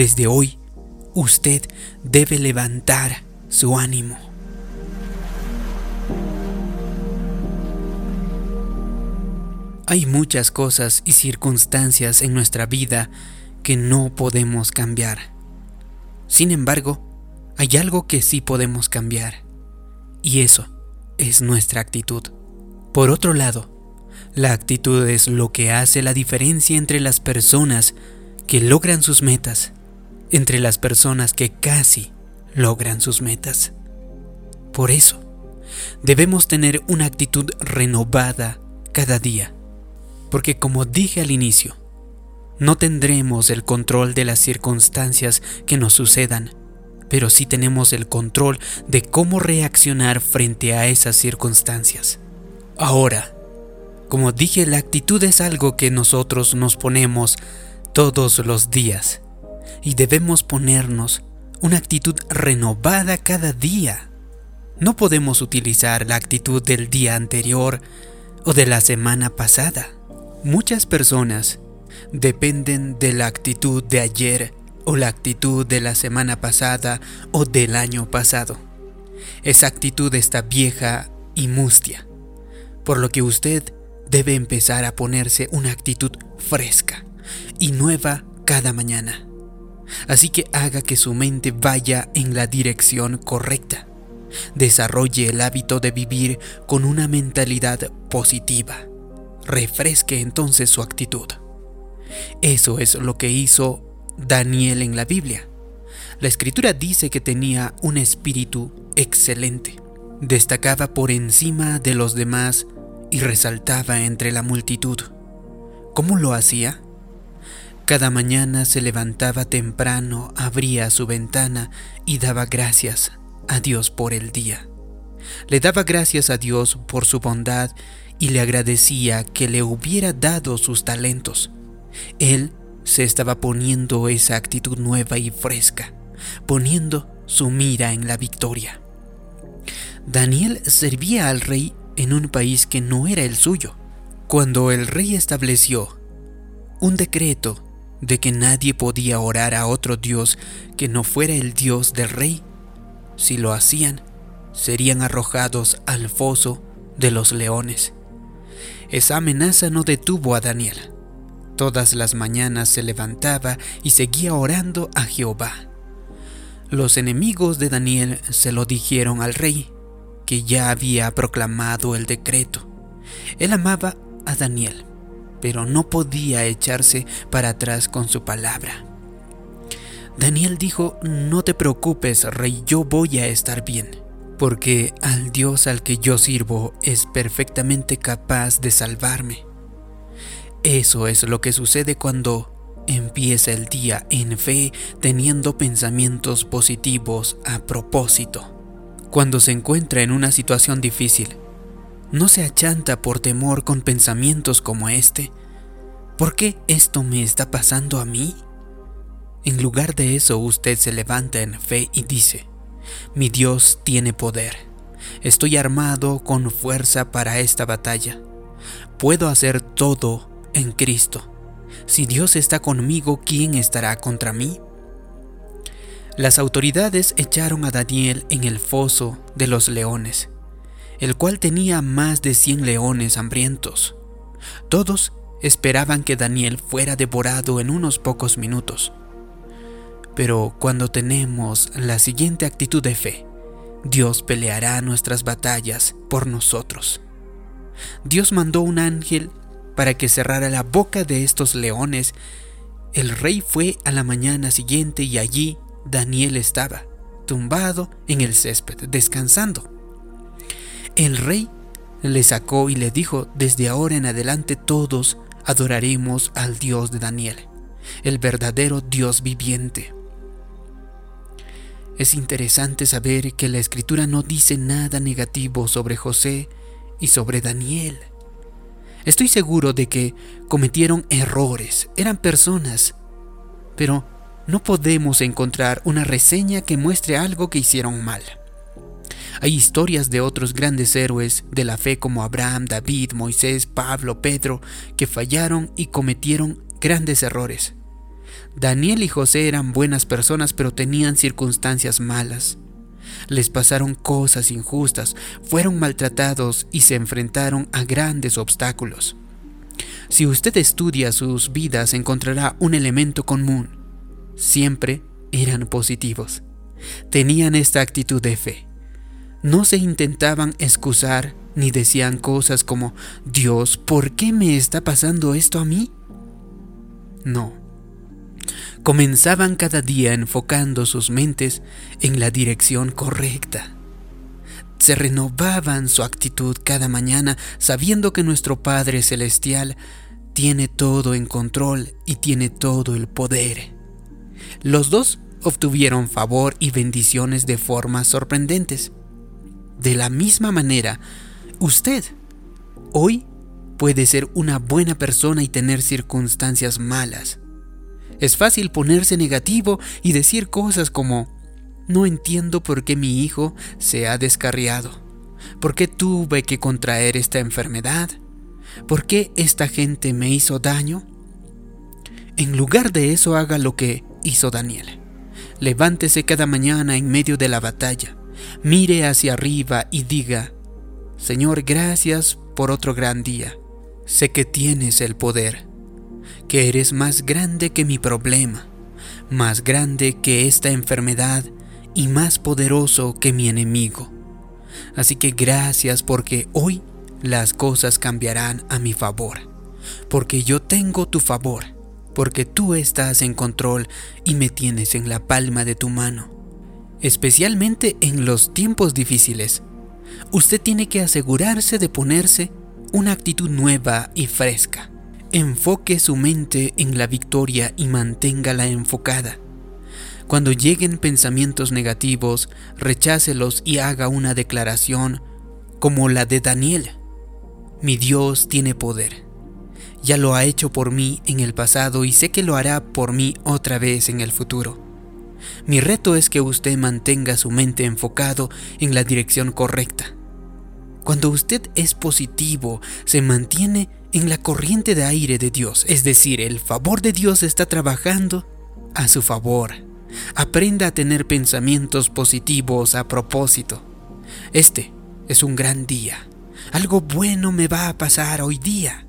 desde hoy usted debe levantar su ánimo. Hay muchas cosas y circunstancias en nuestra vida que no podemos cambiar. Sin embargo, hay algo que sí podemos cambiar, y eso es nuestra actitud. Por otro lado, la actitud es lo que hace la diferencia entre las personas que logran sus metas, entre las personas que casi logran sus metas. Por eso, debemos tener una actitud renovada cada día porque como dije al inicio, no tendremos el control de las circunstancias que nos sucedan, pero sí tenemos el control de cómo reaccionar frente a esas circunstancias. Ahora, como dije, la actitud es algo que nosotros nos ponemos todos los días y debemos ponernos una actitud renovada cada día. No podemos utilizar la actitud del día anterior o de la semana pasada. Muchas personas dependen de la actitud de ayer o la actitud de la semana pasada o del año pasado. Esa actitud está vieja y mustia, por lo que usted debe empezar a ponerse una actitud fresca y nueva cada mañana. Así que haga que su mente vaya en la dirección correcta. Desarrolle el hábito de vivir con una mentalidad positiva refresque entonces su actitud. Eso es lo que hizo Daniel en la Biblia. La escritura dice que tenía un espíritu excelente, destacaba por encima de los demás y resaltaba entre la multitud. ¿Cómo lo hacía? Cada mañana se levantaba temprano, abría su ventana y daba gracias a Dios por el día. Le daba gracias a Dios por su bondad y le agradecía que le hubiera dado sus talentos. Él se estaba poniendo esa actitud nueva y fresca, poniendo su mira en la victoria. Daniel servía al rey en un país que no era el suyo. Cuando el rey estableció un decreto de que nadie podía orar a otro Dios que no fuera el Dios del rey, si lo hacían, serían arrojados al foso de los leones. Esa amenaza no detuvo a Daniel. Todas las mañanas se levantaba y seguía orando a Jehová. Los enemigos de Daniel se lo dijeron al rey, que ya había proclamado el decreto. Él amaba a Daniel, pero no podía echarse para atrás con su palabra. Daniel dijo, no te preocupes, rey, yo voy a estar bien porque al Dios al que yo sirvo es perfectamente capaz de salvarme. Eso es lo que sucede cuando empieza el día en fe teniendo pensamientos positivos a propósito. Cuando se encuentra en una situación difícil, no se achanta por temor con pensamientos como este. ¿Por qué esto me está pasando a mí? En lugar de eso usted se levanta en fe y dice, mi Dios tiene poder. Estoy armado con fuerza para esta batalla. Puedo hacer todo en Cristo. Si Dios está conmigo, ¿quién estará contra mí? Las autoridades echaron a Daniel en el foso de los leones, el cual tenía más de cien leones hambrientos. Todos esperaban que Daniel fuera devorado en unos pocos minutos. Pero cuando tenemos la siguiente actitud de fe, Dios peleará nuestras batallas por nosotros. Dios mandó un ángel para que cerrara la boca de estos leones. El rey fue a la mañana siguiente y allí Daniel estaba, tumbado en el césped, descansando. El rey le sacó y le dijo, desde ahora en adelante todos adoraremos al Dios de Daniel, el verdadero Dios viviente. Es interesante saber que la escritura no dice nada negativo sobre José y sobre Daniel. Estoy seguro de que cometieron errores, eran personas, pero no podemos encontrar una reseña que muestre algo que hicieron mal. Hay historias de otros grandes héroes de la fe como Abraham, David, Moisés, Pablo, Pedro, que fallaron y cometieron grandes errores. Daniel y José eran buenas personas pero tenían circunstancias malas. Les pasaron cosas injustas, fueron maltratados y se enfrentaron a grandes obstáculos. Si usted estudia sus vidas encontrará un elemento común. Siempre eran positivos. Tenían esta actitud de fe. No se intentaban excusar ni decían cosas como, Dios, ¿por qué me está pasando esto a mí? No. Comenzaban cada día enfocando sus mentes en la dirección correcta. Se renovaban su actitud cada mañana sabiendo que nuestro Padre Celestial tiene todo en control y tiene todo el poder. Los dos obtuvieron favor y bendiciones de formas sorprendentes. De la misma manera, usted hoy puede ser una buena persona y tener circunstancias malas. Es fácil ponerse negativo y decir cosas como, no entiendo por qué mi hijo se ha descarriado, por qué tuve que contraer esta enfermedad, por qué esta gente me hizo daño. En lugar de eso haga lo que hizo Daniel. Levántese cada mañana en medio de la batalla, mire hacia arriba y diga, Señor, gracias por otro gran día. Sé que tienes el poder, que eres más grande que mi problema, más grande que esta enfermedad y más poderoso que mi enemigo. Así que gracias porque hoy las cosas cambiarán a mi favor, porque yo tengo tu favor porque tú estás en control y me tienes en la palma de tu mano. Especialmente en los tiempos difíciles, usted tiene que asegurarse de ponerse una actitud nueva y fresca. Enfoque su mente en la victoria y manténgala enfocada. Cuando lleguen pensamientos negativos, rechácelos y haga una declaración como la de Daniel. Mi Dios tiene poder ya lo ha hecho por mí en el pasado y sé que lo hará por mí otra vez en el futuro. Mi reto es que usted mantenga su mente enfocado en la dirección correcta. Cuando usted es positivo, se mantiene en la corriente de aire de Dios, es decir, el favor de Dios está trabajando a su favor. Aprenda a tener pensamientos positivos a propósito. Este es un gran día. Algo bueno me va a pasar hoy día.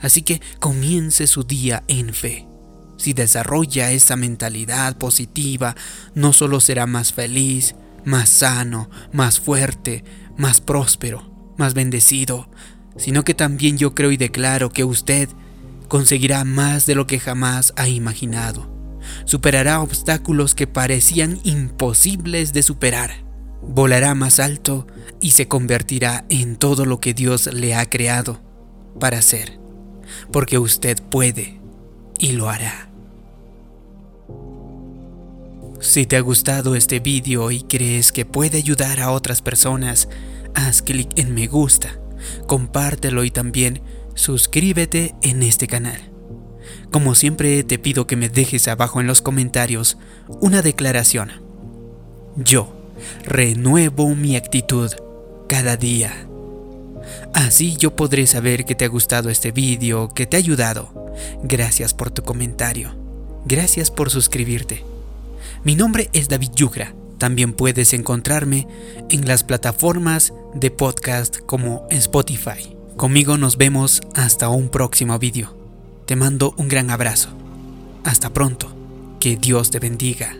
Así que comience su día en fe. Si desarrolla esa mentalidad positiva, no solo será más feliz, más sano, más fuerte, más próspero, más bendecido, sino que también yo creo y declaro que usted conseguirá más de lo que jamás ha imaginado. Superará obstáculos que parecían imposibles de superar. Volará más alto y se convertirá en todo lo que Dios le ha creado para ser porque usted puede y lo hará. Si te ha gustado este vídeo y crees que puede ayudar a otras personas, haz clic en me gusta, compártelo y también suscríbete en este canal. Como siempre te pido que me dejes abajo en los comentarios una declaración. Yo renuevo mi actitud cada día. Así yo podré saber que te ha gustado este vídeo, que te ha ayudado. Gracias por tu comentario. Gracias por suscribirte. Mi nombre es David Yugra. También puedes encontrarme en las plataformas de podcast como Spotify. Conmigo nos vemos hasta un próximo vídeo. Te mando un gran abrazo. Hasta pronto. Que Dios te bendiga.